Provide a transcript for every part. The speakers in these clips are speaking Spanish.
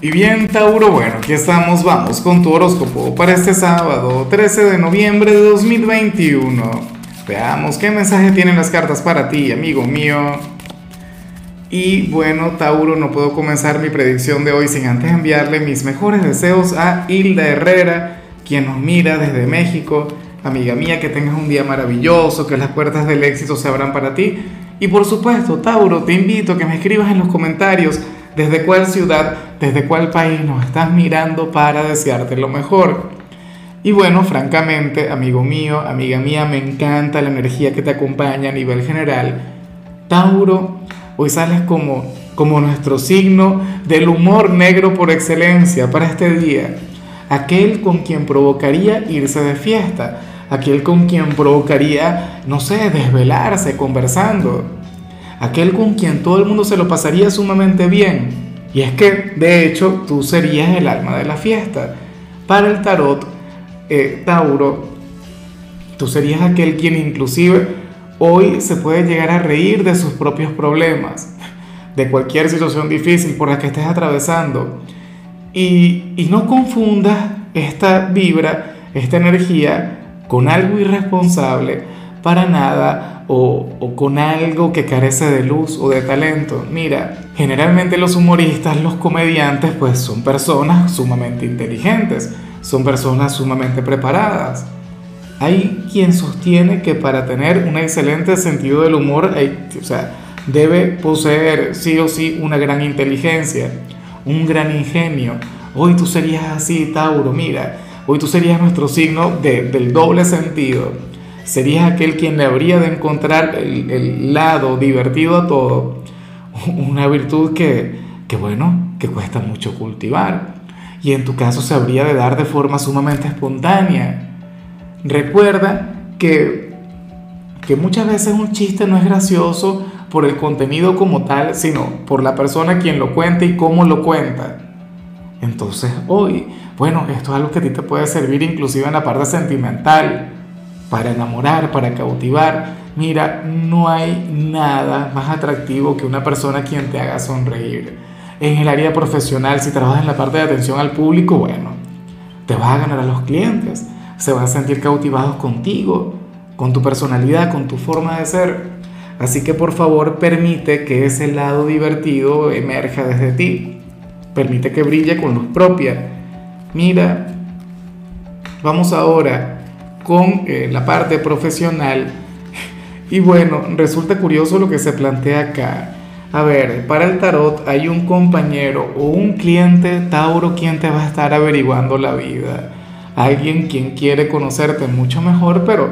Y bien, Tauro, bueno, aquí estamos, vamos con tu horóscopo para este sábado, 13 de noviembre de 2021. Veamos qué mensaje tienen las cartas para ti, amigo mío. Y bueno, Tauro, no puedo comenzar mi predicción de hoy sin antes enviarle mis mejores deseos a Hilda Herrera, quien nos mira desde México. Amiga mía, que tengas un día maravilloso, que las puertas del éxito se abran para ti. Y por supuesto, Tauro, te invito a que me escribas en los comentarios desde cuál ciudad, desde cuál país nos estás mirando para desearte lo mejor. Y bueno, francamente, amigo mío, amiga mía, me encanta la energía que te acompaña a nivel general. Tauro, hoy sales como, como nuestro signo del humor negro por excelencia para este día. Aquel con quien provocaría irse de fiesta, aquel con quien provocaría, no sé, desvelarse conversando aquel con quien todo el mundo se lo pasaría sumamente bien. Y es que, de hecho, tú serías el alma de la fiesta. Para el tarot, eh, Tauro, tú serías aquel quien inclusive hoy se puede llegar a reír de sus propios problemas, de cualquier situación difícil por la que estés atravesando. Y, y no confundas esta vibra, esta energía, con algo irresponsable, para nada o, con algo que carece de luz o de talento. Mira, generalmente los humoristas, los comediantes, pues son personas sumamente inteligentes, son personas sumamente preparadas. Hay quien sostiene que para tener un excelente sentido del humor, o sea, debe poseer sí o sí una gran inteligencia, un gran ingenio. Hoy tú serías así, Tauro, mira, hoy tú serías nuestro signo del doble sentido serías aquel quien le habría de encontrar el, lado divertido a todo, una virtud que, que, bueno, que cuesta mucho cultivar. Y en tu caso se habría de dar de forma sumamente espontánea. Recuerda que, que muchas veces un chiste no es gracioso por el contenido como tal, sino por la persona quien lo cuenta y cómo lo cuenta. Entonces hoy, bueno, esto es algo que a ti te puede servir inclusive en la parte sentimental para enamorar, para cautivar. Mira, no hay nada más atractivo que una persona quien te haga sonreír. En el área profesional, si trabajas en la parte de atención al público, bueno, te vas a ganar a los clientes, se van a sentir cautivados contigo, con tu personalidad, con tu forma de ser. Así que por favor permite que ese lado divertido emerja desde ti. Permite que brille con luz propia. Mira, vamos ahora con eh, la parte profesional. Y bueno, resulta curioso lo que se plantea acá. A ver, para el tarot hay un compañero o un cliente Tauro quien te va a estar averiguando la vida. Alguien quien quiere conocerte mucho mejor, pero,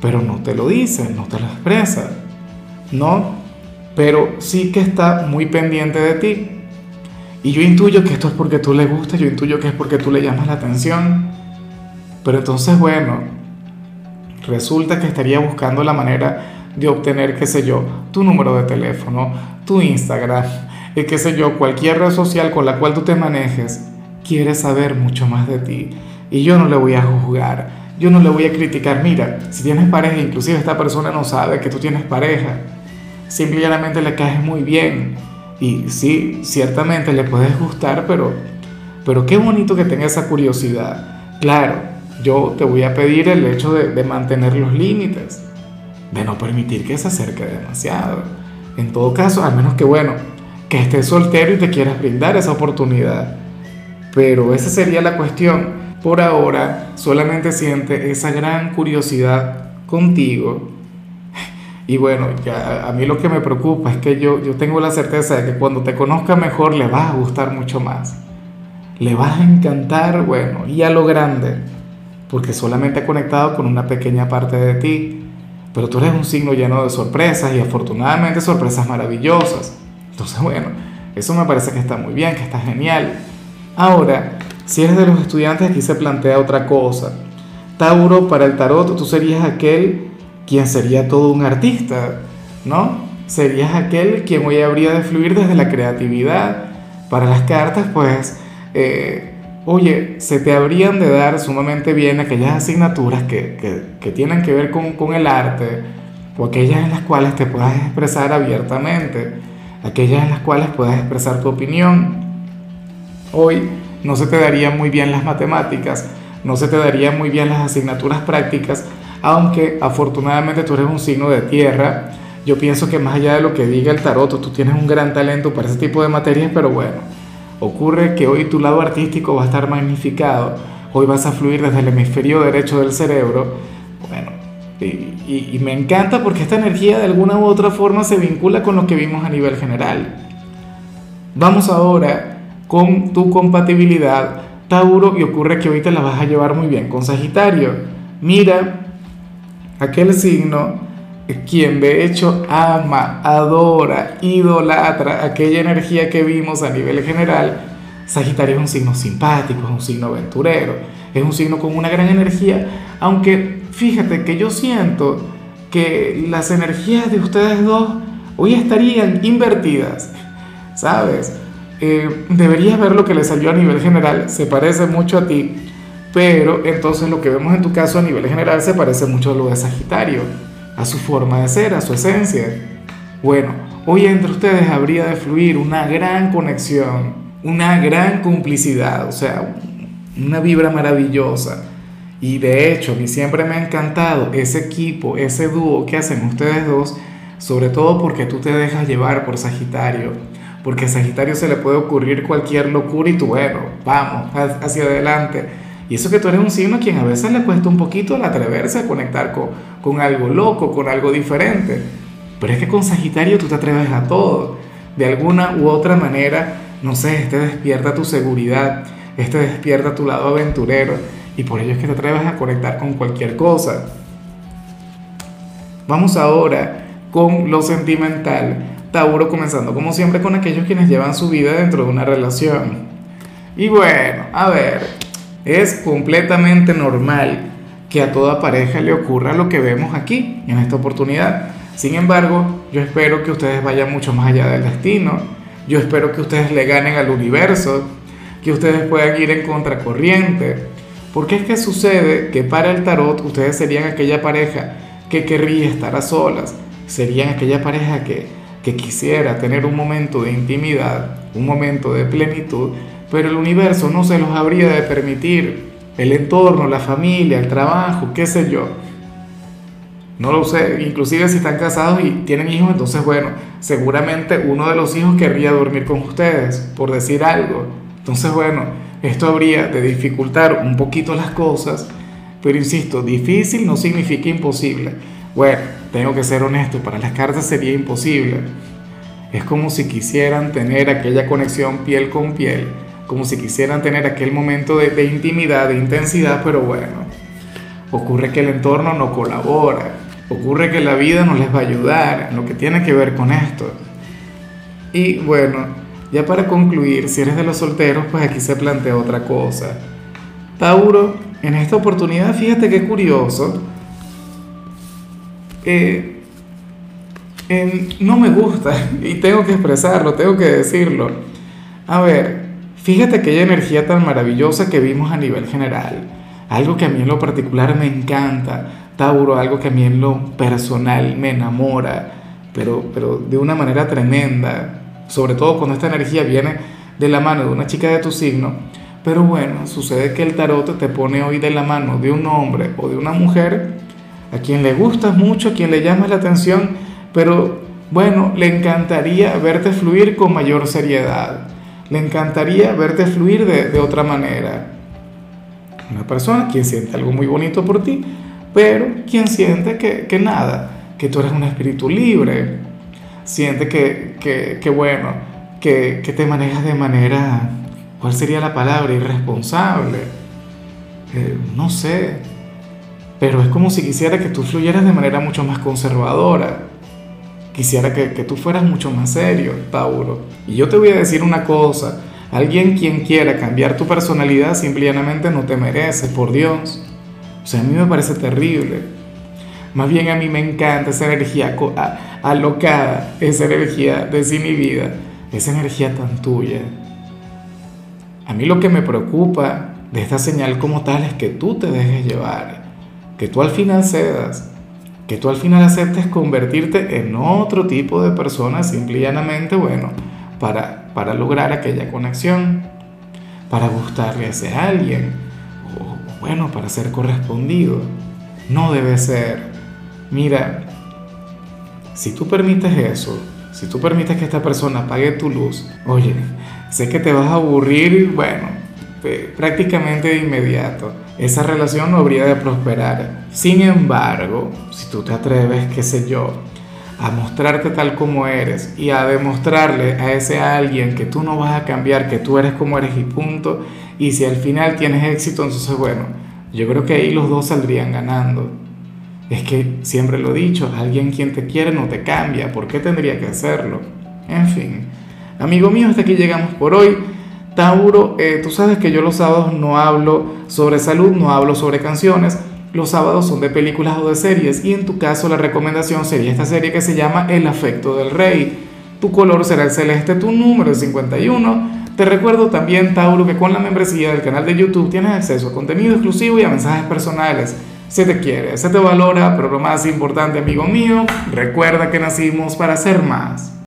pero no te lo dice, no te lo expresa. ¿No? Pero sí que está muy pendiente de ti. Y yo intuyo que esto es porque tú le gustas, yo intuyo que es porque tú le llamas la atención. Pero entonces, bueno, resulta que estaría buscando la manera de obtener, qué sé yo, tu número de teléfono, tu Instagram, y qué sé yo, cualquier red social con la cual tú te manejes, quiere saber mucho más de ti. Y yo no le voy a juzgar, yo no le voy a criticar. Mira, si tienes pareja, inclusive esta persona no sabe que tú tienes pareja, simplemente le caes muy bien. Y sí, ciertamente le puedes gustar, pero, pero qué bonito que tenga esa curiosidad. Claro, yo te voy a pedir el hecho de, mantener los límites, de no permitir que se acerque demasiado. En todo caso, al menos que bueno, que estés soltero y te quieras brindar esa oportunidad. Pero esa sería la cuestión. Por ahora, solamente siente esa gran curiosidad contigo. Y bueno, ya a mí lo que me preocupa es que yo, yo tengo la certeza de que cuando te conozca mejor le vas a gustar mucho más. Le vas a encantar, bueno, y a lo grande porque solamente ha conectado con una pequeña parte de ti. Pero tú eres un signo lleno de sorpresas y afortunadamente sorpresas maravillosas. Entonces, bueno, eso me parece que está muy bien, que está genial. Ahora, si eres de los estudiantes, aquí se plantea otra cosa. Tauro, para el tarot, tú serías aquel quien sería todo un artista, ¿no? Serías aquel quien hoy habría de fluir desde la creatividad. Para las cartas, pues, eh, oye, se te habrían de dar sumamente bien aquellas asignaturas que, tienen que ver con, el arte o aquellas en las cuales te puedas expresar abiertamente, aquellas en las cuales puedas expresar tu opinión. Hoy no se te darían muy bien las matemáticas, no se te darían muy bien las asignaturas prácticas, aunque afortunadamente tú eres un signo de tierra. Yo pienso que más allá de lo que diga el tarot, tú tienes un gran talento para ese tipo de materias, pero bueno, ocurre que hoy tu lado artístico va a estar magnificado, hoy vas a fluir desde el hemisferio derecho del cerebro. Bueno, y, me encanta porque esta energía de alguna u otra forma se vincula con lo que vimos a nivel general. Vamos ahora con tu compatibilidad Tauro y ocurre que hoy te la vas a llevar muy bien con Sagitario. Mira, aquel signo quien de hecho ama, adora, idolatra aquella energía que vimos a nivel general, Sagitario es un signo simpático, es un signo aventurero, es un signo con una gran energía, aunque fíjate que yo siento que las energías de ustedes dos hoy estarían invertidas, ¿sabes? Eh, deberías ver lo que le salió a nivel general, se parece mucho a ti, pero entonces lo que vemos en tu caso a nivel general se parece mucho a lo de Sagitario, a su forma de ser, a su esencia. Bueno, hoy entre ustedes habría de fluir una gran conexión, una gran complicidad, o sea, una vibra maravillosa. Y de hecho, a mí siempre me ha encantado ese equipo, ese dúo que hacen ustedes dos, sobre todo porque tú te dejas llevar por Sagitario porque a Sagitario se le puede ocurrir cualquier locura y tú, bueno, vamos, hacia adelante. Y eso que tú eres un signo a quien a veces le cuesta un poquito el atreverse a conectar con, algo loco, con algo diferente. Pero es que con Sagitario tú te atreves a todo. De alguna u otra manera, no sé, este despierta tu seguridad, este despierta tu lado aventurero y por ello es que te atreves a conectar con cualquier cosa. Vamos ahora con lo sentimental. Tauro comenzando como siempre con aquellos quienes llevan su vida dentro de una relación. Y bueno, a ver, es completamente normal que a toda pareja le ocurra lo que vemos aquí, en esta oportunidad. Sin embargo, yo espero que ustedes vayan mucho más allá del destino. Yo espero que ustedes le ganen al universo, que ustedes puedan ir en contracorriente. Porque es que sucede que para el tarot ustedes serían aquella pareja que querría estar a solas, serían aquella pareja que que quisiera tener un momento de intimidad, un momento de plenitud, pero el universo no se los habría de permitir. El entorno, la familia, el trabajo, qué sé yo. No lo sé, inclusive si están casados y tienen hijos, entonces bueno, seguramente uno de los hijos querría dormir con ustedes, por decir algo. Entonces bueno, esto habría de dificultar un poquito las cosas, pero insisto, difícil no significa imposible. Bueno, tengo que ser honesto, para las cartas sería imposible. Es como si quisieran tener aquella conexión piel con piel, como si quisieran tener aquel momento de, intimidad, de intensidad, pero bueno, ocurre que el entorno no colabora, ocurre que la vida no les va a ayudar en lo que tiene que ver con esto. Y bueno, ya para concluir, si eres de los solteros, pues aquí se plantea otra cosa. Tauro, en esta oportunidad, fíjate qué curioso, no me gusta y tengo que expresarlo, tengo que decirlo. A ver, fíjate aquella energía tan maravillosa que vimos a nivel general, algo que a mí en lo particular me encanta, Tauro, algo que a mí en lo personal me enamora, pero, pero de una manera tremenda, sobre todo cuando esta energía viene de la mano de una chica de tu signo. Pero bueno, sucede que el tarot te pone hoy de la mano de un hombre o de una mujer a quien le gustas mucho, a quien le llamas la atención, pero bueno, le encantaría verte fluir con mayor seriedad, le encantaría verte fluir de, otra manera. Una persona quien siente algo muy bonito por ti, pero quien siente que, nada, que tú eres un espíritu libre, siente que, que, bueno, que, que, te manejas de manera, ¿cuál sería la palabra? Irresponsable. Eh, no sé, pero es como si quisiera que tú fluyeras de manera mucho más conservadora. Quisiera que, tú fueras mucho más serio, Tauro. Y yo te voy a decir una cosa, alguien quien quiera cambiar tu personalidad simplemente no te merece, por Dios. O sea, a mí me parece terrible. Más bien a mí me encanta esa energía alocada, esa energía desinhibida, esa energía tan tuya. A mí lo que me preocupa de esta señal como tal es que tú te dejes llevar que tú al final cedas, que tú al final aceptes convertirte en otro tipo de persona simple y llanamente, bueno, para, para lograr aquella conexión. para gustarle a ese alguien, o bueno, para ser correspondido. No debe ser. Mira, si tú permites eso, si tú permites que esta persona apague tu luz, oye, sé que te vas a aburrir, bueno, prácticamente de inmediato. Esa relación no habría de prosperar. Sin embargo, si tú te atreves, qué sé yo, a mostrarte tal como eres y a demostrarle a ese alguien que tú no vas a cambiar, que tú eres como eres y punto, y si al final tienes éxito, entonces bueno, yo creo que ahí los dos saldrían ganando. Es que siempre lo he dicho, alguien quien te quiere no te cambia, ¿por qué tendría que hacerlo? En fin, amigo mío, hasta aquí llegamos por hoy. Tauro, eh, tú sabes que yo los sábados no hablo sobre salud, no hablo sobre canciones, los sábados son de películas o de series y en tu caso la recomendación sería esta serie que se llama El afecto del rey. Tu color será el celeste, tu número es 51. Te recuerdo también, Tauro, que con la membresía del canal de YouTube tienes acceso a contenido exclusivo y a mensajes personales. Se te quiere, se te valora, pero lo más importante, amigo mío, recuerda que nacimos para ser más.